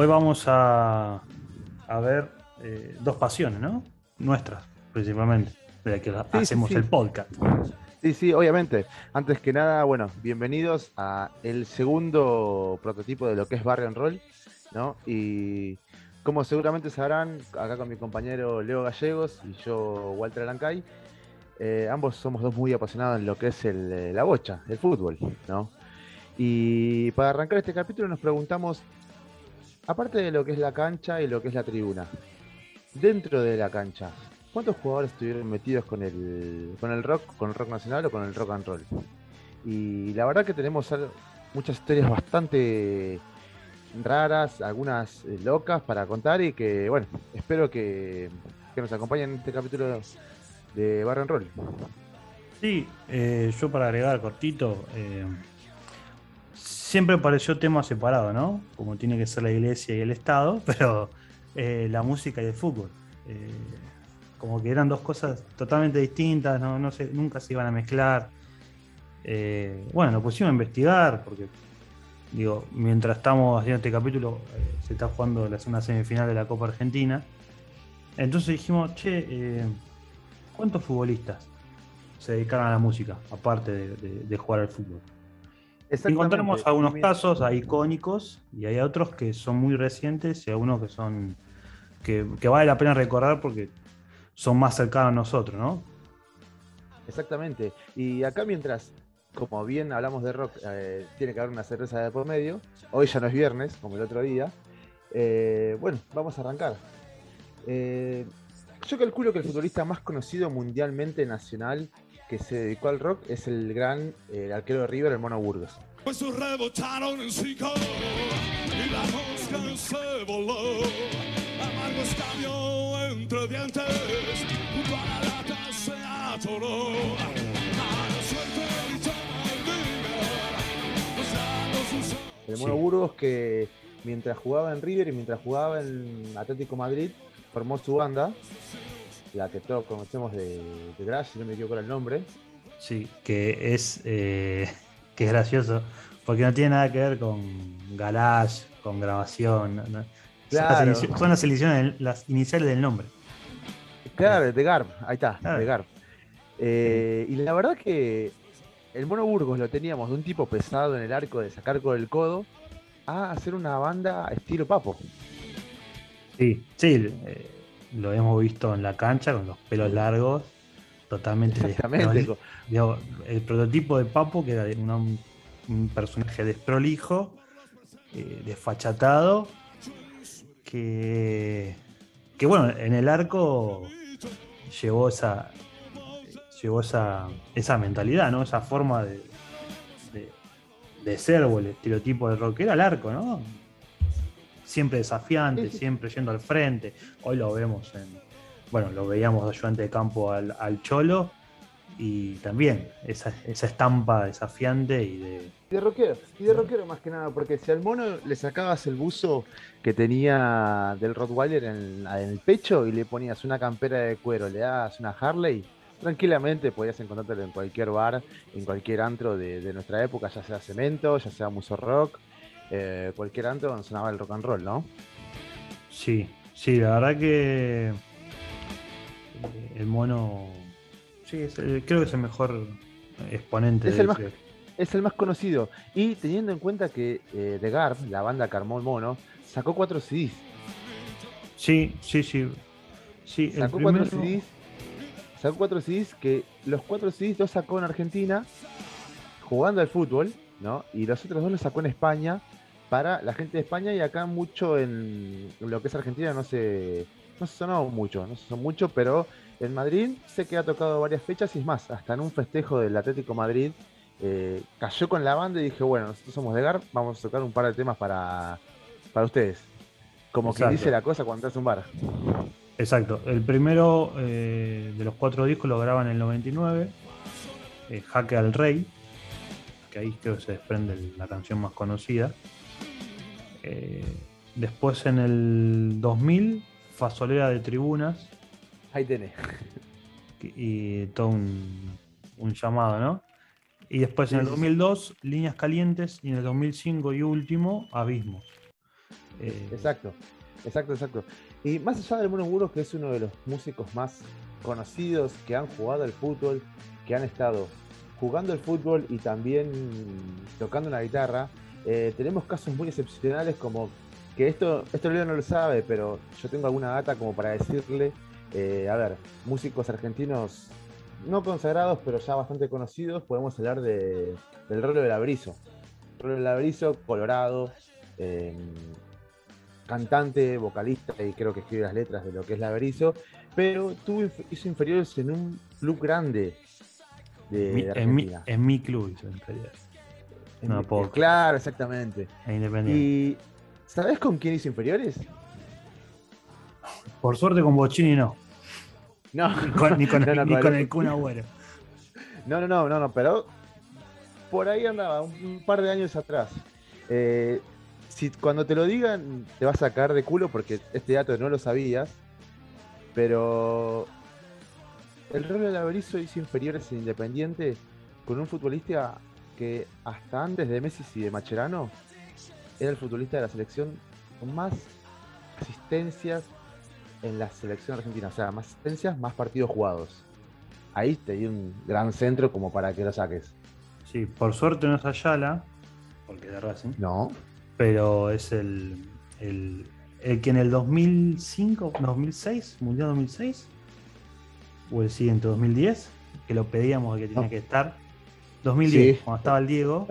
Hoy vamos a, a ver eh, dos pasiones, ¿no? Nuestras, principalmente, de que hacemos el podcast. Sí, sí, obviamente. Antes que nada, bueno, bienvenidos a el segundo prototipo de lo que es Barrio Roll, ¿no? Y como seguramente sabrán, acá con mi compañero Leo Gallegos y yo, Walter Alancay, eh, ambos somos dos muy apasionados en lo que es el, la bocha, el fútbol, ¿no? Y para arrancar este capítulo nos preguntamos, aparte de lo que es la cancha y lo que es la tribuna, dentro de la cancha, ¿cuántos jugadores estuvieron metidos con el, con el rock, con el rock nacional o con el rock and roll? Y la verdad que tenemos muchas historias bastante raras, algunas eh, locas para contar y que, bueno, espero que, nos acompañen en este capítulo de Barro and Roll. Sí, eh, yo para agregar cortito, eh, siempre pareció tema separado, ¿no? Como tiene que ser la iglesia y el Estado, pero eh, la música y el fútbol. Eh, como que eran dos cosas totalmente distintas, no, no nunca se iban a mezclar. Eh, bueno, nos pusimos a investigar, porque digo, mientras estamos haciendo este capítulo, se está jugando la segunda semifinal de la Copa Argentina. Entonces dijimos, che, ¿cuántos futbolistas se dedicaron a la música, aparte de jugar al fútbol? Encontramos algunos casos icónicos y hay otros que son muy recientes y algunos que son que, vale la pena recordar porque son más cercanos a nosotros, ¿no? Exactamente. Y acá mientras, como bien hablamos de rock, eh, tiene que haber una cerveza de por medio. Hoy ya no es viernes, como el otro día. Eh, bueno, vamos a arrancar. Eh, yo calculo que el futbolista más conocido mundialmente nacional que se dedicó al rock es el gran eh, arquero de River, el Mono Burgos. Pues rebotaron en cinco y la mosca se voló. Amargo escabio entre dientes, junto a la lata se atoró. El Mono Burgos que mientras jugaba en River y mientras jugaba en Atlético Madrid formó su banda la que todos conocemos de, de si no me equivoco el nombre. Sí, que es, eh, que es gracioso, porque no tiene nada que ver con garage, con grabación. Claro. Son, las, las, iniciales del nombre. Claro, de Garb, ahí está, de Garb. Eh, y la verdad que el Mono Burgos lo teníamos de un tipo pesado en el arco de sacar con el codo a hacer una banda estilo papo. Sí, sí. Eh, lo hemos visto en la cancha con los pelos largos, totalmente el prototipo de Papo, que era un, personaje desprolijo, eh, desfachatado, que, que bueno, en el arco llevó esa llevó esa, esa mentalidad, ¿no? Esa forma de, de, ser o el estereotipo de rockero al arco, ¿no? Siempre desafiante, siempre yendo al frente. Hoy lo vemos en, bueno, lo veíamos de ayudante de campo al, Cholo y también esa, estampa desafiante y de... de rockero, y de rockero más que nada, porque si al mono le sacabas el buzo que tenía del Rottweiler en, el pecho y le ponías una campera de cuero, le das una Harley, tranquilamente podías encontrártelo en cualquier bar, en cualquier antro de, de nuestra época, ya sea cemento, ya sea muso rock, eh, cualquier antro donde sonaba el rock and roll, ¿no? Sí, sí, la verdad que el mono, sí, creo que es el mejor exponente. Es, el más, es el más conocido. Y teniendo en cuenta que eh, The Garb, la banda que armó el mono, sacó cuatro CDs. Sí, sí, sí. sí sacó cuatro CDs. Sacó cuatro CDs que los cuatro CDs los sacó en Argentina jugando al fútbol, ¿no? Y los otros dos los sacó en España para la gente de España y acá mucho en lo que es Argentina no se, no se sonó mucho, no se sonó mucho, pero en Madrid sé que ha tocado varias fechas y es más, hasta en un festejo del Atlético Madrid eh, cayó con la banda y dije, bueno, nosotros somos de GAR, vamos a tocar un par de temas para, para ustedes. Como que dice la cosa cuando hace un bar. Exacto, el primero eh, de los cuatro discos lo graban en el 99, eh, Jaque al Rey, que ahí creo que se desprende la canción más conocida. Eh, después en el 2000, Fasolera de Tribunas. Ahí tenés. Y todo un, llamado, ¿no? Y después en el 2002, Líneas Calientes. Y en el 2005 y último, Abismos. Eh, Exacto, exacto, exacto. Y más allá del Mono Burgos, que es uno de los músicos más conocidos que han jugado al fútbol, que han estado jugando el fútbol y también tocando la guitarra, eh, tenemos casos muy excepcionales como que esto, esto Leo no lo sabe, pero yo tengo alguna data como para decirle, eh, a ver, músicos argentinos no consagrados, pero ya bastante conocidos, podemos hablar de, del Rolo del Abrizo. Rolo del Abrizo, Colorado, eh, cantante, vocalista y creo que escribe las letras de lo que es la Berizo, pero tuvo, hizo inferiores en un club grande de, mi- de en, mi, en mi club hizo inferior, En- no puedo. Claro, exactamente. en Independiente. ¿Y sabes con quién hizo inferiores? Por suerte con Bochini no. No, Ni con, ni con- No, no, ni con el- Kun Agüero. no, no, no, no, no, pero por ahí andaba, un, un par de años atrás. Eh, si cuando te lo digan te vas a sacar de culo porque este dato no lo sabías, pero el Rolo de la Berizo hizo inferiores en Independiente con un futbolista que hasta antes de Messi y de Macherano era el futbolista de la selección con más asistencias en la selección argentina, o sea, más asistencias, más partidos jugados. Ahí te di un gran centro como para que lo saques. Sí, por suerte no es Ayala, porque de Racing, No, pero es el, el, el que en el 2005, 2006, Mundial 2006, o el siguiente, 2010, que lo pedíamos que tenía No. que estar. 2010, Sí. cuando estaba el Diego,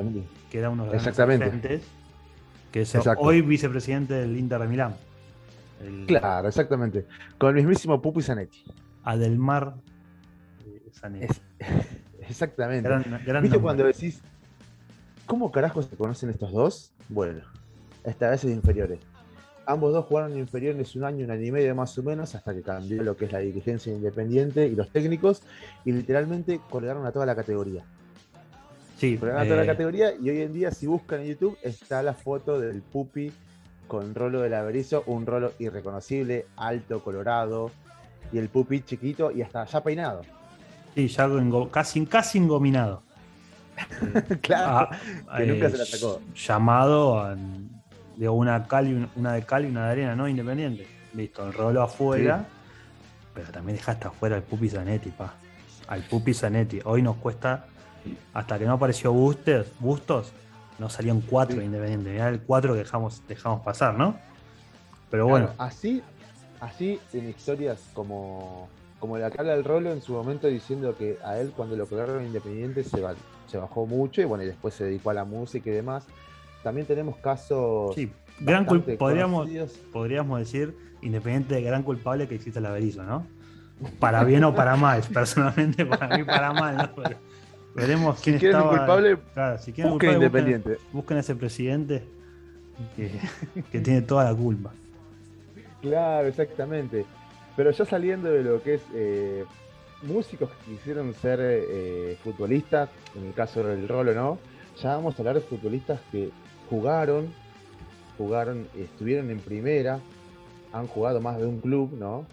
que era uno de los Exactamente. que es Exacto. hoy vicepresidente del Inter de Milán. El claro, exactamente. Con el mismísimo Pupi Zanetti. Adelmar eh, Zanetti. Es- Exactamente. Gran- gran ¿Viste nombre. cuando decís, ¿cómo carajos se conocen estos dos? Bueno, esta vez es inferiores. Ambos dos jugaron en inferiores un año, un año y medio más o menos, hasta que cambió lo que es la dirigencia independiente y los técnicos, y literalmente colgaron a toda la categoría. Sí, Colgaron a toda eh, la categoría, y hoy en día, si buscan en YouTube, está la foto del Pupi con rolo del Averizo, un rolo irreconocible, alto, colorado, y el Pupi chiquito y hasta ya peinado. sí, ya casi, casi engominado. claro. Ah, que nunca eh, se la sacó. Llamado a de una cal una de cal y una de arena, ¿no? Independiente. Listo, el rolo afuera. Pero también dejaste afuera al Pupi Zanetti, pa. Al Pupi Zanetti. Hoy nos cuesta, hasta que no apareció Bustos, Bustos no salían cuatro Sí. de Independiente. Mirá el cuatro que dejamos, dejamos pasar, ¿no? Pero bueno, Claro, así, así en historias como, como la que habla el Rolo en su momento diciendo que a él cuando lo colgaron en Independiente se, se bajó mucho y bueno, y después se dedicó a la música y demás. También tenemos casos sí, gran podríamos, conocidos. podríamos decir, Independiente de gran culpable que existe el Averizo, ¿no? Para bien o para mal. Personalmente, para mí, para mal, ¿no? Pero veremos Si quién quieren un estaba. culpable, Claro, si quieren un busquen culpable, Independiente. Busquen, busquen a ese presidente que, que tiene toda la culpa. Claro, exactamente. Pero ya saliendo de lo que es eh, músicos que quisieron ser eh, futbolistas, en el caso del Rolo, ¿no? Ya vamos a hablar de futbolistas que jugaron, jugaron, estuvieron en primera, han jugado más de un club, ¿no?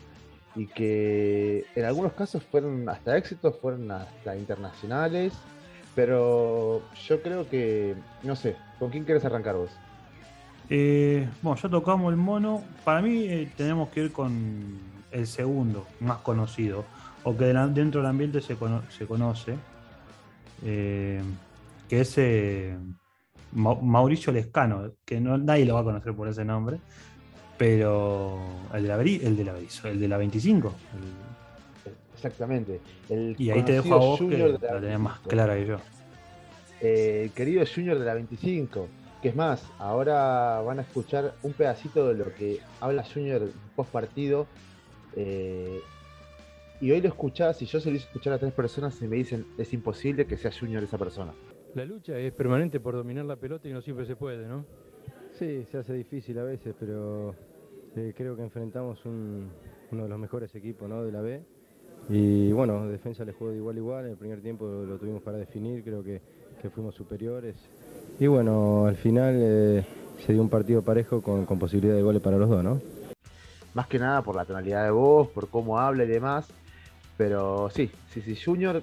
Y que en algunos casos fueron hasta éxitos, fueron hasta internacionales, pero yo creo que, no sé, ¿con quién quieres arrancar vos? Eh, bueno, ya tocamos el mono. Para mí eh, tenemos que ir con el segundo, más conocido, o que dentro del ambiente se, cono- se conoce, eh, que es eh, Ma- Mauricio Lescano, que nadie lo va a conocer por ese nombre, pero el de la, el de la, el de la 25. el- Exactamente. El y ahí te dejo a vos que Junior de la tenés más 25. clara que yo. Eh, el querido Junior de la 25. Que es más, ahora van a escuchar un pedacito de lo que habla Junior post partido. eh, y hoy lo escuchás y yo se lo hice escuchar a tres personas y me dicen es imposible que sea Junior esa persona. La lucha es permanente por dominar la pelota y no siempre se puede, ¿no? Sí, se hace difícil a veces, pero eh, creo que enfrentamos un- uno de los mejores equipos de la B. Y bueno, defensa le jugó de igual a igual, en el primer tiempo lo tuvimos para definir, creo que, que fuimos superiores. Y bueno, al final eh, se dio un partido parejo con, con posibilidad de goles para los dos, ¿no? Más que nada por la tonalidad de voz, por cómo habla y demás. Pero sí, sí, sí, Junior,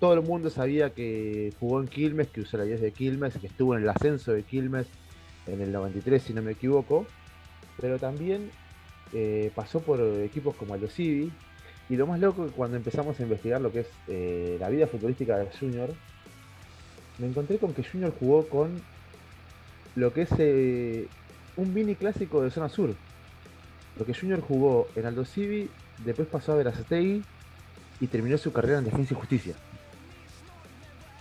todo el mundo sabía que jugó en Quilmes, que usó la 10 de Quilmes, que estuvo en el ascenso de Quilmes en el 93, si no me equivoco. pero también eh, pasó por equipos como Aldo Civi. Y lo más loco cuando empezamos a investigar lo que es eh, la vida futbolística de Junior, me encontré con que Junior jugó con lo que es eh, un mini clásico de zona sur. Lo que Junior jugó en Aldo Civi, después pasó a Verazategui y terminó su carrera en Defensa y Justicia.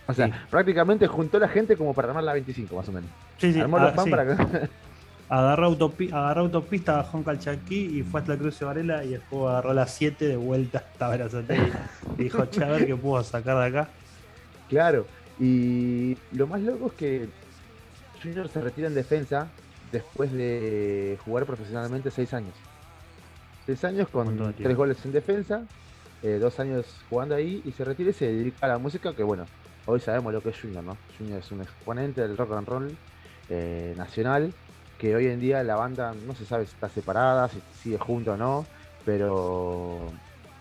O sea, Sí. prácticamente juntó la gente como para armar la 25, más o menos. Sí, sí, Armó ah, los pan sí. para que. Agarró, autopi- agarró autopista, bajó en Calchaquí y fue hasta la Cruz de Varela y después agarró las 7 de vuelta hasta Berazategui. Y dijo, che, a ver qué puedo sacar de acá. Claro. Y lo más loco es que Junior se retira en defensa después de jugar profesionalmente 6 años. 6 años con Montón de 3 tiempo. goles en defensa, 2 años jugando ahí y se retira y se dedica a la música que bueno, hoy sabemos lo que es Junior, ¿no? Junior es un exponente del rock and roll eh, nacional, que hoy en día la banda no se sabe si está separada, si sigue junto o no, pero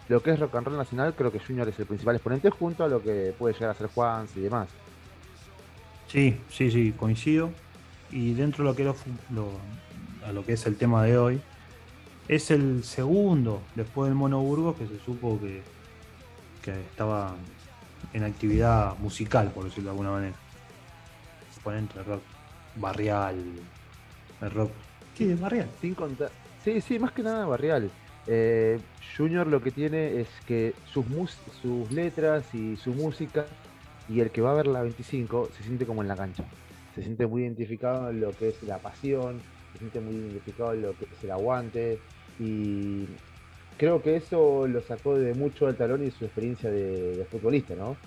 lo que es rock and roll nacional creo que Junior es el principal exponente junto a lo que puede llegar a ser Juan y demás. Sí, sí, sí, coincido. Y dentro de lo que, lo lo- a lo que es el tema de hoy, es el segundo después del Mono Burgos que se supo que, que estaba en actividad musical, por decirlo de alguna manera. Exponente de rock barrial, de rock. Sí, barrial. Sin contar. Sí, sí, más que nada barrial. Eh, Junior lo que tiene es que sus, mus- sus letras y su música y el que va a ver la 25 se siente como en la cancha. Se siente muy identificado en lo que es la pasión, se siente muy identificado en lo que es el aguante y creo que eso lo sacó de mucho al talón y su experiencia de, de futbolista, ¿no?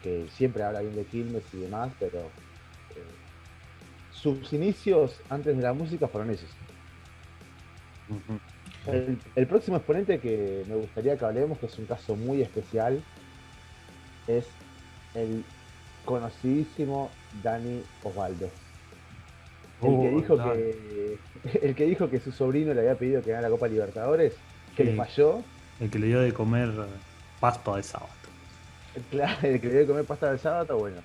Que siempre habla bien de Quilmes y demás, pero eh, sus inicios antes de la música fueron esos. El, el próximo exponente que me gustaría que hablemos, que es un caso muy especial, es el conocidísimo Dani Osvaldo. El, que Oh, dijo que, el que dijo que su sobrino le había pedido que ganara la Copa Libertadores, que le falló, El que le dio de comer pasto de sábado. claro, el que le dio de comer pasta del sábado, bueno.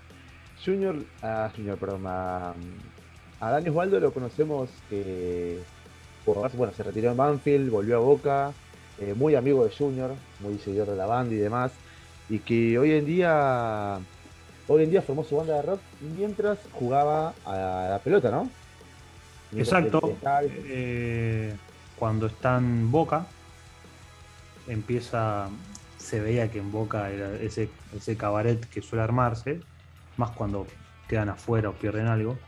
Junior, a Junior, perdón, a, a Dani Osvaldo lo conocemos que por- bueno, se retiró en Banfield, volvió a Boca, eh, muy amigo de Junior, muy seguidor de la banda y demás, y que hoy en día hoy en día formó su banda de rock mientras jugaba a la pelota, ¿no? Mientras Exacto. Eh, cuando está en Boca, empieza, se veía que en Boca era ese, ese cabaret que suele armarse, más cuando quedan afuera o pierden algo.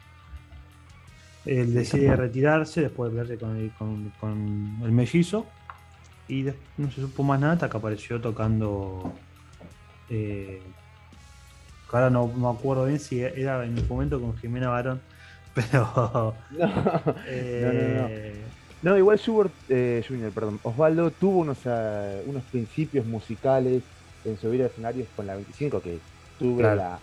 Él decide retirarse después de verse con el, con- con el mellizo y no se supo más nada hasta que apareció tocando. eh, ahora no me acuerdo bien si era en ese momento con Jimena Barón, pero No, no, no. No, igual Schubert, eh, Junior, perdón, Osvaldo tuvo unos, ah, unos principios musicales en subir a escenarios con la 25 que tuve Claro. la,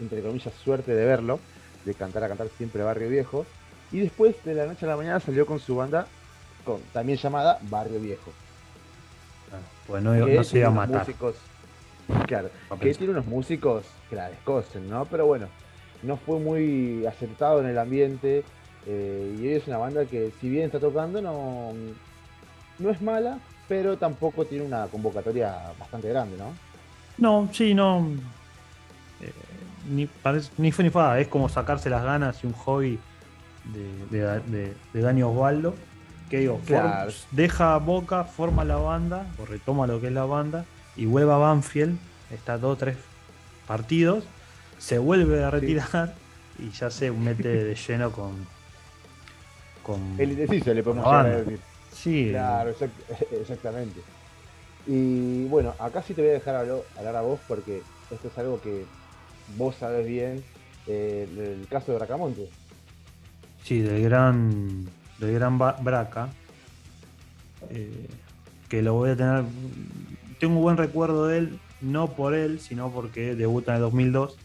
entre comillas, suerte de verlo, de cantar a cantar siempre Barrio Viejo. Y después de la noche a la mañana salió con su banda, con, también llamada Barrio Viejo. pues no, que no se iba a matar. músicos- claro, que tiene unos músicos que la descosen, ¿no? Pero bueno, no fue muy aceptado en el ambiente. Eh, y es una banda que, si bien está tocando, no, no es mala, pero tampoco tiene una convocatoria bastante grande, ¿no? No, sí, no. eh, ni, parece- ni fue ni fue, es como sacarse las ganas y un hobby de, de, de- de Dani Osvaldo. Que digo, form- Claro. deja Boca, forma la banda, o retoma lo que es la banda, y vuelve a Banfield, está dos o tres partidos, se vuelve a retirar y ya se mete de lleno con. Con El indeciso le podemos llegar a decir. sí, Claro, exact- exactamente. Y bueno, acá sí te voy a dejar hablar, a vos porque esto es algo que vos sabés bien, eh, el caso de Bracamonte. Sí, del gran, del gran Braca. eh, que lo voy a tener. Tengo un buen recuerdo de él, no por él, sino porque debuta en el 2002.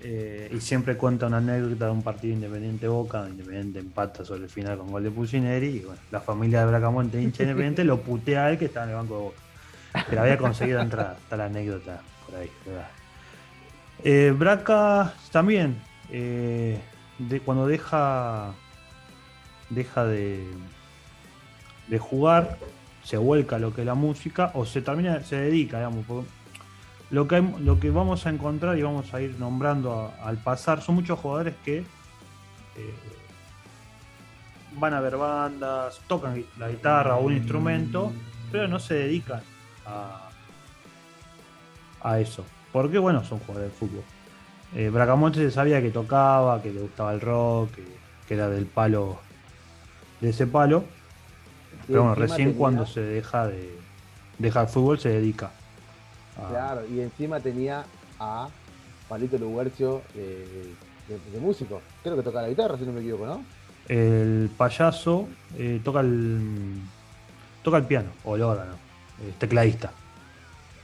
Eh, y siempre cuenta una anécdota de un partido Independiente Boca, Independiente empata sobre el final con gol de Pulsineri. Y bueno, la familia de Bracamonte, hincha de Independiente, lo putea a él que estaba en el banco de Boca. Pero había conseguido entrar, está la anécdota por ahí. Eh, Braca también, eh, de, cuando deja deja de, de jugar, se vuelca lo que es la música o se termina, se dedica, digamos. Lo que, hay- lo que vamos a encontrar y vamos a ir nombrando a- al pasar son muchos jugadores que eh, van a ver bandas, tocan la guitarra o un instrumento, pero no se dedican a, a eso. Porque, bueno, son jugadores de fútbol. Eh, Bracamonte se sabía que tocaba, que le gustaba el rock, que, que era del palo, de ese palo. Pero bueno, recién tenía- cuando se deja de deja el fútbol se dedica. Claro, y encima tenía a Palito Luguercio de, de- de músico. Creo que toca la guitarra, si no me equivoco, ¿no? El payaso eh, toca el toca el piano o el órgano, es tecladista.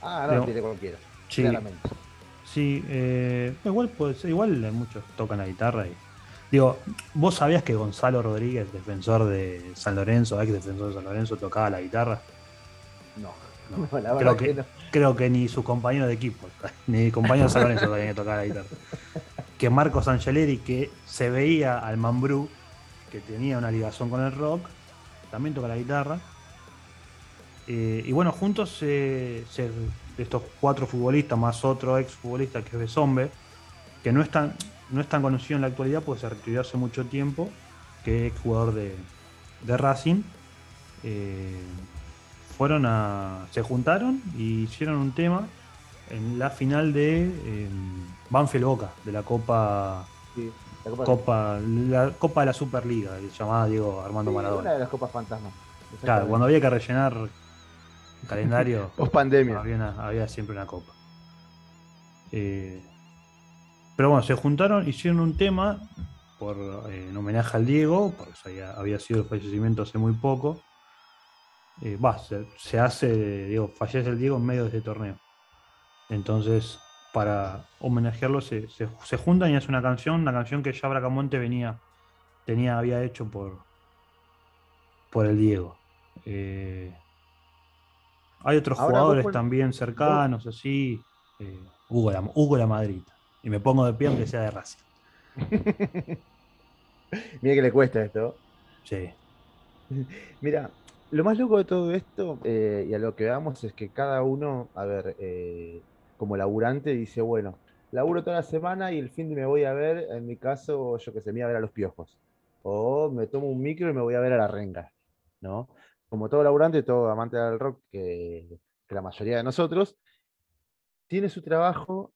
Ah, no, tiene cualquiera. Sí, Claramente. sí eh, igual puede ser, igual muchos tocan la guitarra y digo, vos sabías que Gonzalo Rodríguez, defensor de San Lorenzo, ex defensor de San Lorenzo, tocaba la guitarra. No, No, no, la creo que- que no. Creo que ni sus compañeros de equipo, ni compañeros de San Lorenzo que tocaba la guitarra. Que Marcos Angeleri, que se veía al Mambrú, que tenía una ligación con el rock, también toca la guitarra. Eh, y bueno, juntos se- estos cuatro futbolistas, más otro ex futbolista que es Besombe, que no es tan, no es tan conocido en la actualidad porque se retiró hace mucho tiempo, que es jugador de, de Racing. eh, fueron a. se juntaron y hicieron un tema en la final de eh, Banfield Boca, de la Copa. Sí, la Copa, Copa, la Copa de la Superliga, llamaba Diego Armando Sí, Maradona. Una de las copas fantasmas. Claro, cuando había que rellenar calendario, Post pandemia. había, una- había siempre una copa. Eh, pero bueno, se juntaron, hicieron un tema por, eh, en homenaje al Diego, porque había sido el fallecimiento hace muy poco. Eh, va, se, se hace, digo, fallece el Diego en medio de este torneo. Entonces, para homenajearlo, se, se- se juntan y hacen una canción, una canción que ya Bracamonte venía, tenía, había hecho por, por el Diego. Eh, hay otros Ahora, jugadores también cercanos, así. eh, Hugo, la, Hugo la Madrita. Y me pongo de pie aunque sea de Racing. Mira que le cuesta esto. Sí. Mira, lo más loco de todo esto, eh, y a lo que vamos, es que cada uno, a ver, eh, como laburante, dice, bueno, laburo toda la semana y el fin de me voy a ver, en mi caso, yo que sé, me voy a ver a los piojos. O me tomo un micro y me voy a ver a la renga, ¿no? Como todo laburante, todo amante del rock, que, que la mayoría de nosotros, tiene su trabajo,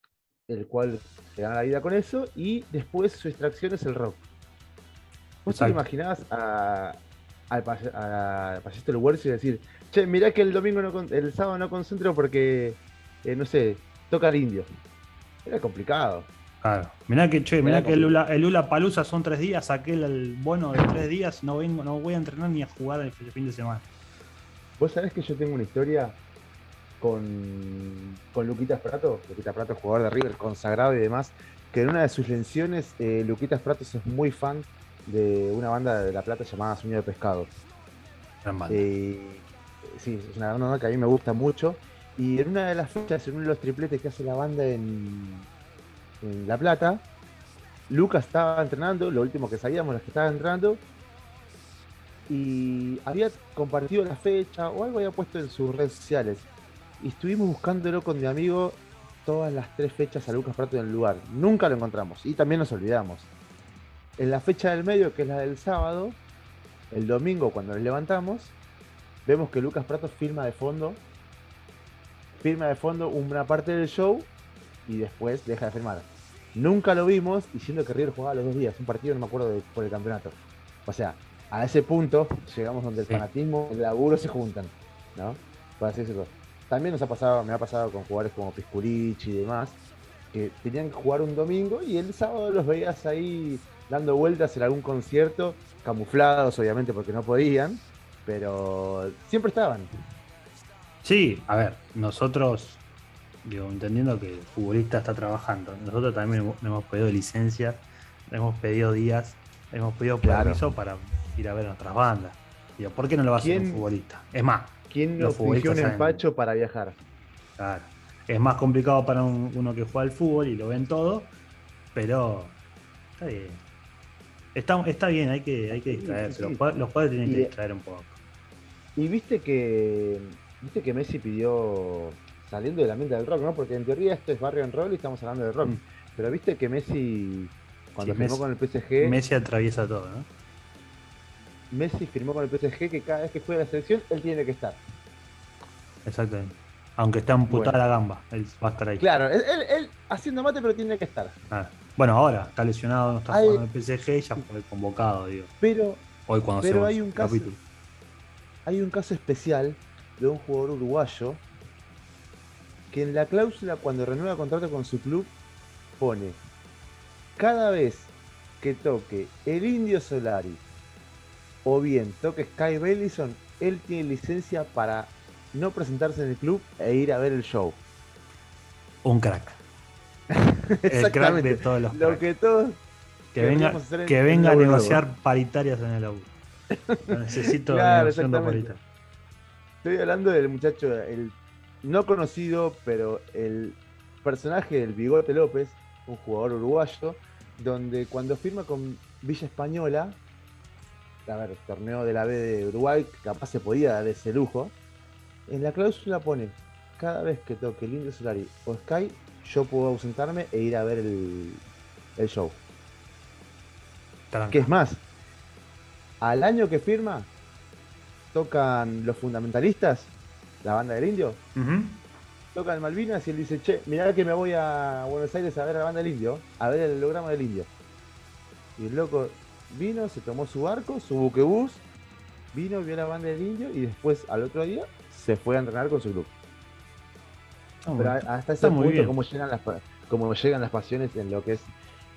el cual se gana la vida con eso, y después su extracción es el rock. ¿Vos te imaginás a, al pay- a Payasito del Huercio y decir, che, mirá que el domingo no el sábado no concentro porque, eh, no sé, toca el indio? Era complicado. Claro. Mirá que, che, mirá que el Lula, el Lula Palusa son tres días, saqué el bono de tres días, no vengo, no voy a entrenar ni a jugar el fin de semana. Vos sabés que yo tengo una historia con, con Luquitas Prato, Luquitas Prato, jugador de River, consagrado y demás, que en una de sus lenciones, eh, Luquitas Prato es muy fan de una banda de La Plata llamada Sueño de Pescado. Gran banda. Eh, sí, es una banda que a mí me gusta mucho. Y en una de las fechas, en uno de los tripletes que hace la banda en, en La Plata, Lucas estaba entrenando, lo último que sabíamos, los que estaba entrenando, y había compartido la fecha o algo había puesto en sus redes sociales. Y estuvimos buscándolo con mi amigo todas las tres fechas a Lucas Prato en el lugar. Nunca lo encontramos y también nos olvidamos. En la fecha del medio, que es la del sábado, el domingo cuando nos levantamos, vemos que Lucas Prato firma de fondo, firma de fondo una parte del show y después deja de firmar. Nunca lo vimos diciendo que River jugaba los dos días, un partido no me acuerdo de- por el campeonato. O sea, a ese punto llegamos donde el Sí. fanatismo y el laburo se juntan, ¿no? Por así decirlo. También nos ha pasado, me ha pasado con jugadores como Pisculichi y demás, que tenían que jugar un domingo y el sábado los veías ahí dando vueltas en algún concierto, camuflados obviamente porque no podían, pero siempre estaban. Sí, a ver, nosotros, digo, entendiendo que el futbolista está trabajando, nosotros también hemos- hemos pedido licencia, hemos pedido días, hemos pedido Claro. permiso para ir a ver a nuestras bandas. Digo, ¿por qué no lo va a hacer un ¿Quién- futbolista? Es más, ¿Quién Los futbolistas un empacho para viajar? claro, es más complicado para un- uno que juega al fútbol y lo ven todo, pero está bien. Está, está bien, hay que, hay que distraerse. sí, Los, sí. los padres tienen Y que de- distraer un poco. Y viste que viste que Messi pidió saliendo del ambiente del rock, ¿no? Porque en teoría esto es barrio en roll y estamos hablando de rock. Mm. Pero viste que Messi cuando firmó Messi- con el PSG, Messi atraviesa todo, ¿no? Messi firmó con el PSG que cada vez que juega la selección él tiene que estar. Exactamente. Aunque está amputada Bueno. la gamba, él va a estar ahí. Claro, él, él- él haciendo mate pero tiene que estar. Ah, Bueno, ahora está lesionado, no está Hay- jugando el PSG y ya fue convocado, digo. Pero Hoy cuando Pero hay un caso- capítulo. hay un caso especial de un jugador uruguayo que en la cláusula cuando renueva contrato con su club pone cada vez que toque el Indio Solari o bien toque Sky Bellison, él tiene licencia para no presentarse en el club e ir a ver el show. Un crack. El crack de todos los Lo que todos Que venga, que en venga a negociar paritarias en el laburo. Lo Necesito Claro, paritarias. Estoy hablando del muchacho, el no conocido, pero el personaje del Bigote López, un jugador uruguayo, donde cuando firma con Villa Española, a ver, torneo de la B de Uruguay, que capaz se podía dar ese lujo, en la cláusula pone, cada vez que toque el Indio Solari o Sky, yo puedo ausentarme e ir a ver el, el show. Tranca. ¿Qué es más? Al año que firma, tocan los fundamentalistas, la banda del indio, tocan Malvinas y él dice, che, mirá que me voy a Buenos Aires a ver a la banda del indio, a ver el holograma del indio. Y el loco vino, se tomó su barco, su buquebús, vino, vio la banda del indio y después al otro día se fue a entrenar con su club. Está Pero hasta ese punto, cómo llegan, las, pa- cómo llegan las pasiones en lo que es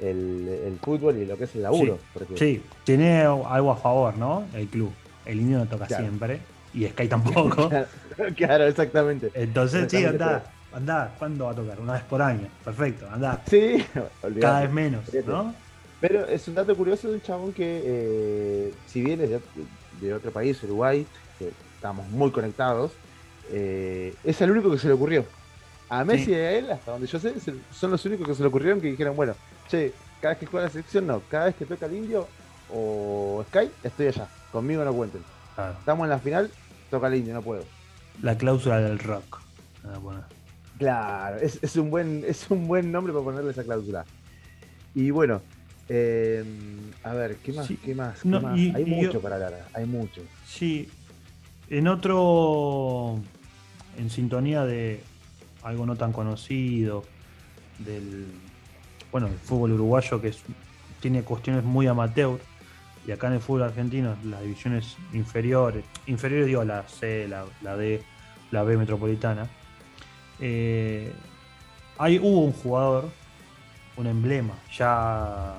el, el fútbol y lo que es el laburo. porque- Sí, tiene algo a favor, ¿no? El club. El indio no toca Claro. siempre. Y Sky tampoco. Claro, claro, exactamente. Entonces, sí, anda, anda. ¿Cuándo va a tocar? Una vez por año. Perfecto, anda. Sí, Cada olvidate. vez menos. ¿no? Pero es un dato curioso de un chabón que, eh, si bien es de, de otro país, Uruguay, que estamos muy conectados, eh, es el único que se le ocurrió. A Messi Sí. y a él, hasta donde yo sé, son los únicos que se le ocurrieron que dijeron, bueno, che, cada vez que juega la selección, no, cada vez que toca el indio o Sky, estoy allá, conmigo no cuenten. Claro. Estamos en la final, toca el indio, no puedo. La cláusula del rock. Ah, bueno. Claro, es, es un buen, es un buen nombre para ponerle esa cláusula. Y bueno, eh, a ver, ¿qué más? Sí. ¿Qué más? ¿Qué No, más? y- hay y mucho yo- para hablar, hay mucho. Sí. En otro. En sintonía de algo no tan conocido. Del. Bueno, el fútbol uruguayo que es, tiene cuestiones muy amateur. Y acá en el fútbol argentino, las divisiones inferiores. Inferiores, digo, la C, la, D, la B metropolitana. eh, hay, hubo un jugador, un emblema, ya,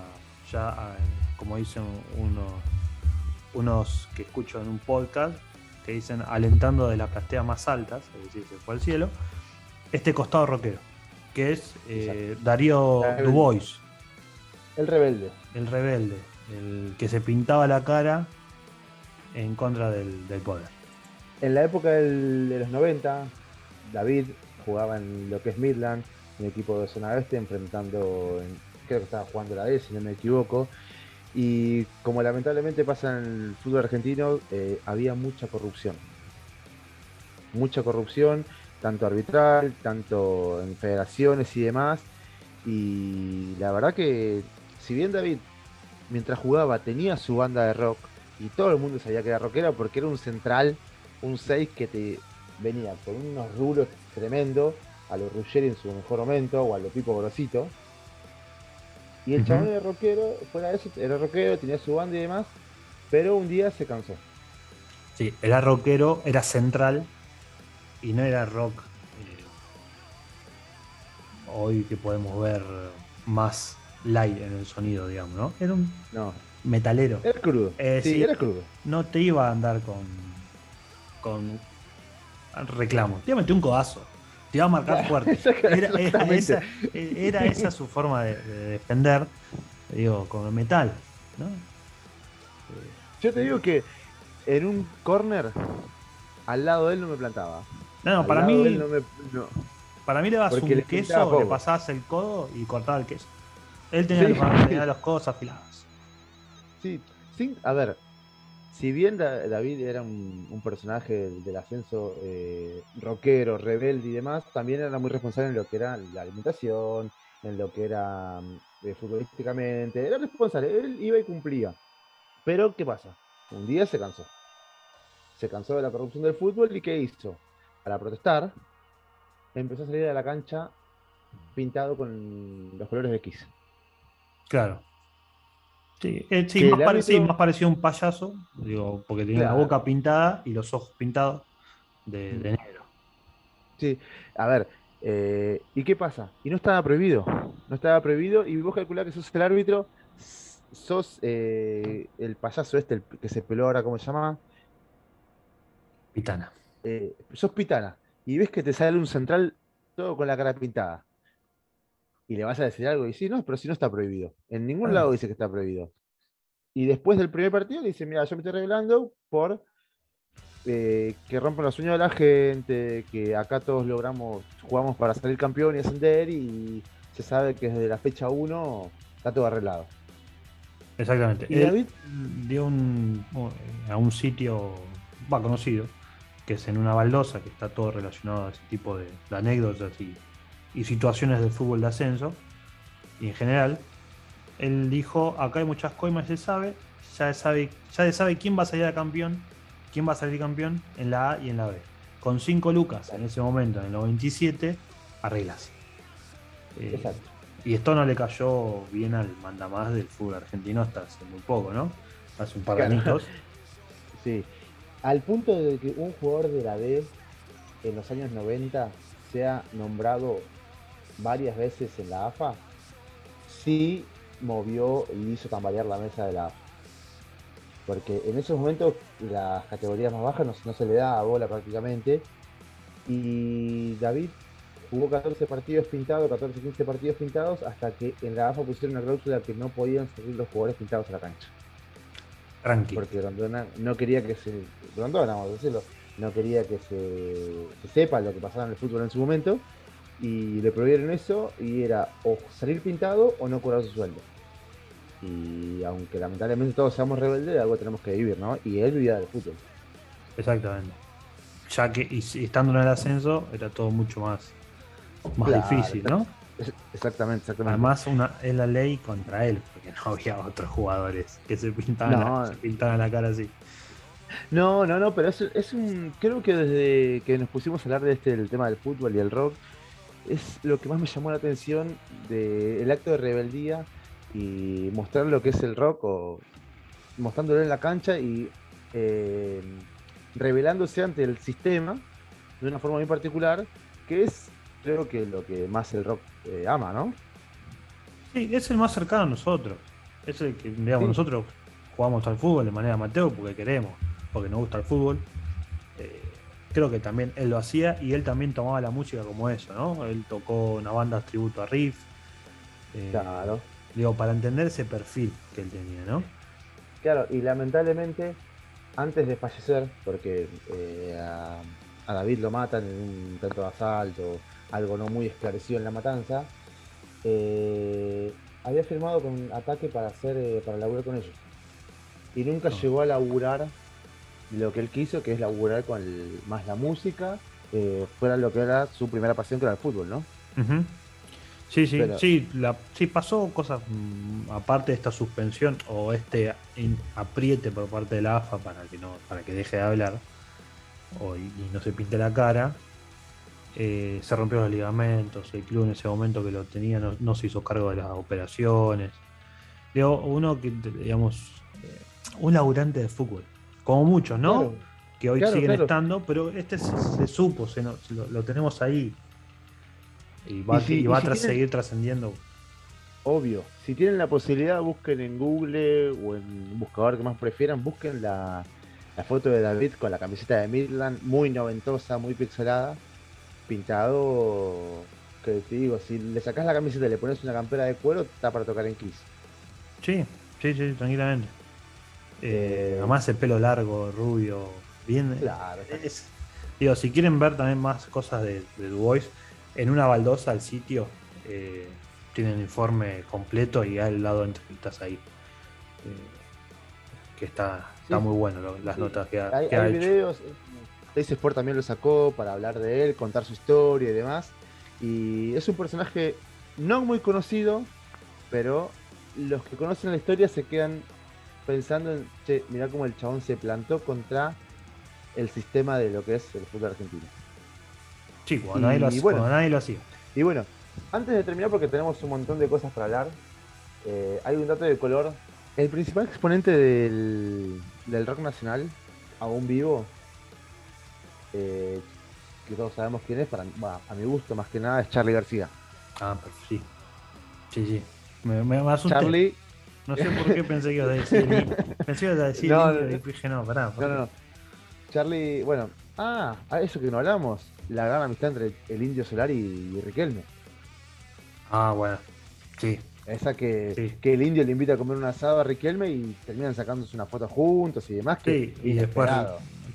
ya eh, como dicen unos, unos que escucho en un podcast, que dicen alentando de las plateas más altas, es decir, se fue al cielo, este costado rockero, que es eh, Darío. Dubois, El rebelde. el rebelde, el que se pintaba la cara en contra del, del poder. En la época del- de los 90, David jugaba en lo que es Midland, un equipo de zona oeste, enfrentando, en- creo que estaba jugando la D, si no me equivoco. Y como lamentablemente pasa en el fútbol argentino, eh, había mucha corrupción. Mucha corrupción, tanto arbitral, tanto en federaciones y demás. Y la verdad que, si bien David, mientras jugaba, tenía su banda de rock, y todo el mundo sabía que era rockero porque era un central, un 6 que te venía con unos rulos tremendos, a los Ruggeri en su mejor momento, o a los Pipo Grosito. Y el Ujú. chabón era rockero, fuera de eso, era rockero, tenía su banda y demás, pero un día se cansó. Sí, era rockero, era central y no era rock. eh, hoy que podemos ver más light en el sonido, digamos, ¿no? Era un No, metalero. era crudo. Eh, sí, sí. era crudo. No te iba a andar con. con reclamos. Te iba a meter un codazo. Te iba a marcar fuerte. Era, esa, era esa su forma de, de defender, digo, con el metal, ¿no? Yo te digo que en un corner, al lado de él no me plantaba. No, no, para mí, no me- no. para mí le porque un le queso, le pasabas el codo y cortaba el queso. Él tenía, Sí. los, tenía los codos afilados. Sí, sí, a ver, si bien David era un, personaje del, ascenso eh, rockero, rebelde y demás, también era muy responsable en lo que era la alimentación, en lo que era mm, eh, futbolísticamente. Era responsable, él iba y cumplía. Pero, ¿qué pasa? Un día se cansó. Se cansó de la corrupción del fútbol y ¿qué hizo? Para protestar, empezó a salir a la cancha pintado con los colores de X. Claro. Sí, eh, más, parecido, a un payaso, digo, porque tenía la boca pintada y los ojos pintados de, de negro. Sí, a ver, eh, ¿y qué pasa? Y no estaba prohibido, no estaba prohibido y vos calculás que sos el árbitro, sos eh, el payaso este, el que se peló ahora, ¿cómo se llama? Pitana. Sos Pitana y ves que te sale un central todo con la cara pintada y le vas a decir algo y sí, no, pero si no está prohibido. En ningún lado dice que está prohibido. Y después del primer partido dice, mira, yo me estoy revelando por eh, que rompan los sueños de la gente, que acá todos logramos, jugamos para salir campeón y ascender y se sabe que desde la fecha 1 está todo arreglado. Exactamente. ¿Y David? dio un, a un sitio va conocido, que es en una baldosa, que está todo relacionado a ese tipo de, de anécdotas y y situaciones del fútbol de ascenso y en general. Él dijo, acá hay muchas coimas, se sabe, ya sabe, ya se sabe quién va a salir a campeón, quién va a salir campeón en la A y en la B. Con 5 lucas en ese momento, en el 97, arreglas. Eh, y esto no le cayó bien al mandamás del fútbol argentino hasta hace muy poco, ¿no? Hace un par de años. sí. Al punto de que un jugador de la B en los años 90 sea nombrado varias veces en la AFA, sí movió y hizo tambalear la mesa de la AFA. Porque en esos momentos las categorías más bajas no, se le da a bola prácticamente. Y David jugó 14 partidos pintados, 14, 15 partidos pintados, hasta que en la AFA pusieron una cláusula que no podían salir los jugadores pintados a la cancha. Porque Rondona no quería que se. Rondona, vamos a decirlo, no quería que se, se sepa lo que pasaba en el fútbol en su momento y le prohibieron eso y era o salir pintado o no cobrar su sueldo. Y aunque lamentablemente todos seamos rebeldes, algo tenemos que vivir, ¿no? Y él vivía del fútbol. Exactamente. Ya que y, estando en el ascenso era todo mucho más, más difícil, ¿no? Exactamente, exactamente. Además, una, es la ley contra él, porque no había otros jugadores que se pintaban, se pintaban la cara así. No, no, no, pero es, es un. Creo que desde que nos pusimos a hablar de este, el tema del fútbol y el rock, es lo que más me llamó la atención del acto de rebeldía y mostrar lo que es el rock o mostrándolo en la cancha y eh, revelándose ante el sistema de una forma muy particular, que es creo que lo que más el rock eh, ama, ¿no? Sí, es el más cercano a nosotros. Es el que, digamos, nosotros jugamos al fútbol de manera amateur porque queremos, porque nos gusta el fútbol. Eh, creo que también él lo hacía y él también tomaba la música como eso, ¿no? Él tocó una banda tributo a Riff. Eh, claro. Digo, para entender ese perfil que él tenía, ¿no? Claro, y lamentablemente, antes de fallecer, porque eh, a, David lo matan en un intento de asalto, algo no muy esclarecido en la matanza, eh, había firmado con Ataque para hacer para laburar con ellos. Y nunca llegó a laburar lo que él quiso, que es laburar con más la música, eh, fuera lo que era su primera pasión, que era el fútbol, ¿no? Sí, sí, sí, la, sí, pasó cosas mm, aparte de esta suspensión o este apriete por parte de la AFA para que no, para que deje de hablar o, y, no se pinte la cara. Eh, se rompió los ligamentos, el club en ese momento que lo tenía no, se hizo cargo de las operaciones. Digo, uno que, digamos, eh, un laburante de fútbol, como muchos, ¿no? que hoy siguen estando, pero este se, supo, se lo, tenemos ahí. Y va, a seguir trascendiendo. Obvio, si tienen la posibilidad, busquen en Google o en un buscador que más prefieran, busquen la, foto de David con la camiseta de Midland, muy noventosa, muy pixelada, pintado. Que te digo, si le sacas la camiseta y le pones una campera de cuero, está para tocar en Kiss. Sí, sí, sí, tranquilamente. Eh, además el pelo largo, rubio, bien. Claro. digo, si quieren ver también más cosas de, de Dubois, en una baldosa al sitio eh, tienen informe completo y al lado de entrevistas ahí. Eh, que está, está Sí. muy bueno lo- las Sí. notas que ha, Hay, que ha hay hecho. videos, Ace Sport también lo sacó para hablar de él, contar su historia y demás. Y es un personaje no muy conocido, pero los que conocen la historia se quedan pensando en, che, mirá cómo el chabón se plantó contra el sistema de lo que es el fútbol argentino. Sí, cuando, nadie lo, hace- bueno. cuando nadie lo hacía. Y bueno, antes de terminar, porque tenemos un montón de cosas para hablar, eh, hay un dato de color. El principal exponente del, del rock nacional, aún vivo, eh, que todos sabemos quién es, para, bueno, a mi gusto más que nada, es Charlie García. Ah, pero sí. Sí, sí. Me, me, me asusté. Charlie, No sé por qué pensé que ibas a decir. Pensé que ibas a decir No, y dije, no, pará. no, no, no. Charlie, bueno, ah, a eso que no hablamos, la gran amistad entre el Indio Solar y, y Riquelme. Ah, bueno. Sí. Esa que, Sí. que el indio le invita a comer un asado a Riquelme y terminan sacándose una foto juntos y demás. Que Sí, y después.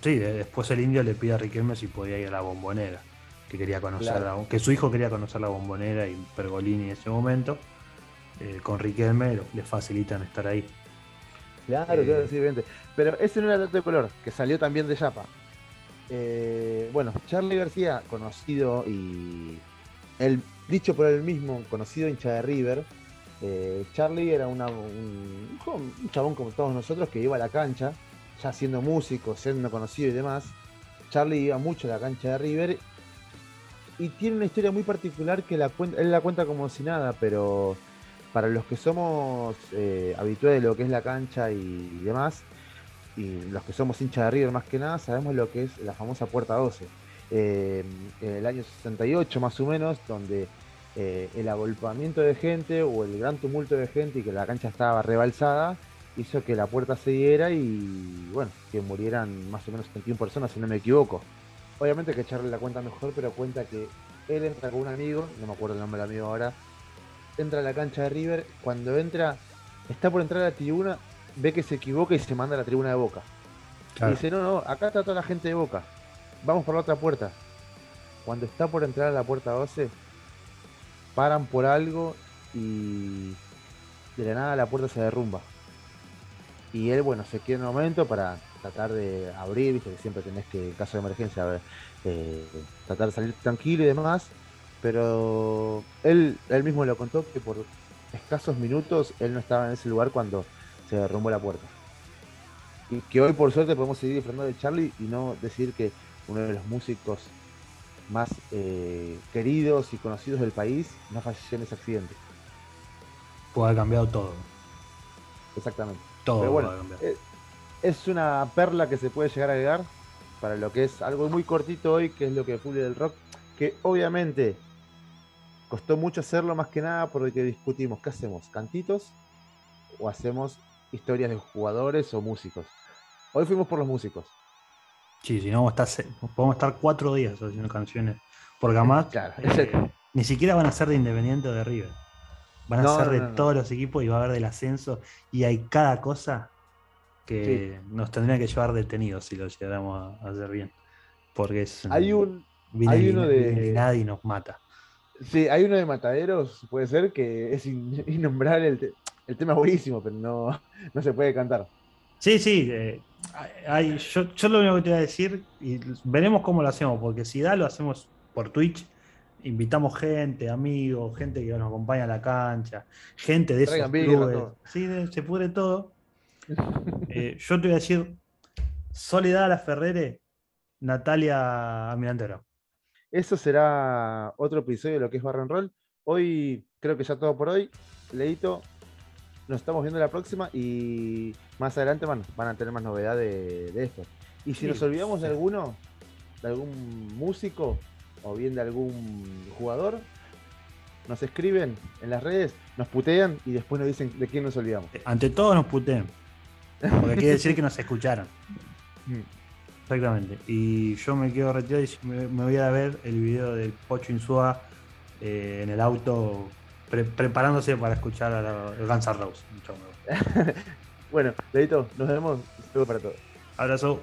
Sí, de- después el indio le pide a Riquelme si podía ir a la bombonera. Que quería conocer Claro. la- que su hijo quería conocer la bombonera y Pergolini en ese momento. eh, con Riquelme lo- le facilitan estar ahí. Claro, Eh, claro, sí, evidente. Pero ese no era dato de color, que salió también de Yapa. Eh, bueno, Charlie García, conocido y. El, dicho por él mismo, conocido hincha de River. eh, Charlie era una- un, un chabón como todos nosotros que iba a la cancha, ya siendo músico, siendo conocido y demás. Charlie iba mucho a la cancha de River y tiene una historia muy particular que la cuenta, él la cuenta como si nada, pero para los que somos eh, habituales de lo que es la cancha y demás, y los que somos hinchas de River más que nada, sabemos lo que es la famosa Puerta 12. Eh, en el año 68 más o menos, donde eh, el agolpamiento de gente o el gran tumulto de gente y que la cancha estaba rebalsada, hizo que la puerta se diera y bueno, que murieran más o menos 71 personas, si no me equivoco. Obviamente que Charlie la cuenta mejor, pero cuenta que él entra con un amigo, no me acuerdo el nombre del amigo ahora, entra a la cancha de River, cuando entra, está por entrar a la tribuna, ve que se equivoca y se manda a la tribuna de Boca. Claro. Y dice, no, no, acá está toda la gente de Boca, vamos por la otra puerta. Cuando está por entrar a la puerta 12, paran por algo y de la nada la puerta se derrumba. Y él, bueno, se queda un momento para tratar de abrir, viste que siempre tenés que, en caso de emergencia, eh, tratar de salir tranquilo y demás. Pero él, él mismo lo contó que por escasos minutos él no estaba en ese lugar cuando se derrumbó la puerta. Y que hoy por suerte podemos seguir disfrutando de Charlie y no decir que uno de los músicos más eh, queridos y conocidos del país no falleció en ese accidente. Puede haber cambiado todo. Exactamente. Todo Pero bueno, eh, es una perla que se puede llegar a agregar para lo que es algo muy cortito hoy, que es lo que fue del rock, que obviamente costó mucho hacerlo más que nada porque discutimos, ¿qué hacemos? ¿Cantitos o hacemos historias de jugadores o músicos? Hoy fuimos por los músicos. Sí, si no, vamos a estar, se- podemos estar cuatro días haciendo canciones. Porque además, Claro, eh, ni siquiera van a ser de Independiente o de River. Van a No, ser de no, no. todos los equipos y va a haber del ascenso. Y hay cada cosa que nos tendría que llevar detenidos si lo llegáramos a hacer bien. Porque es. Hay un, viene hay uno de- viene el nadie nos mata. sí, hay uno de Mataderos, puede ser, que es in- innombrable. El, te- el tema es buenísimo, pero no, no se puede cantar. Sí, sí. eh, hay- yo, yo lo único que te voy a decir, y veremos cómo lo hacemos, porque si da, lo hacemos por Twitch. Invitamos gente, amigos, gente que nos acompaña a la cancha, gente de esos Traigan clubes. todo. Sí, de- se pudre todo. Eh, yo te voy a decir: Soledad a la Ferrere, Natalia Almirantero. Eso será otro episodio de lo que es Barra en Roll. Hoy creo que ya todo por hoy. Leito, nos estamos viendo la próxima y más adelante van, van a tener más novedad de, de esto. Y si Sí, nos olvidamos de alguno, de algún músico o bien de algún jugador, nos escriben en las redes, nos putean y después nos dicen de quién nos olvidamos. Ante todo nos puteen. Porque quiere decir que nos escucharon. Mm. Exactamente. Y yo me quedo retirado y me, voy a ver el video del Pocho Insúa eh, en el auto pre- preparándose para escuchar a la- el Guns N' Roses. Bueno, Leito, nos vemos. Saludos para todos. Abrazo.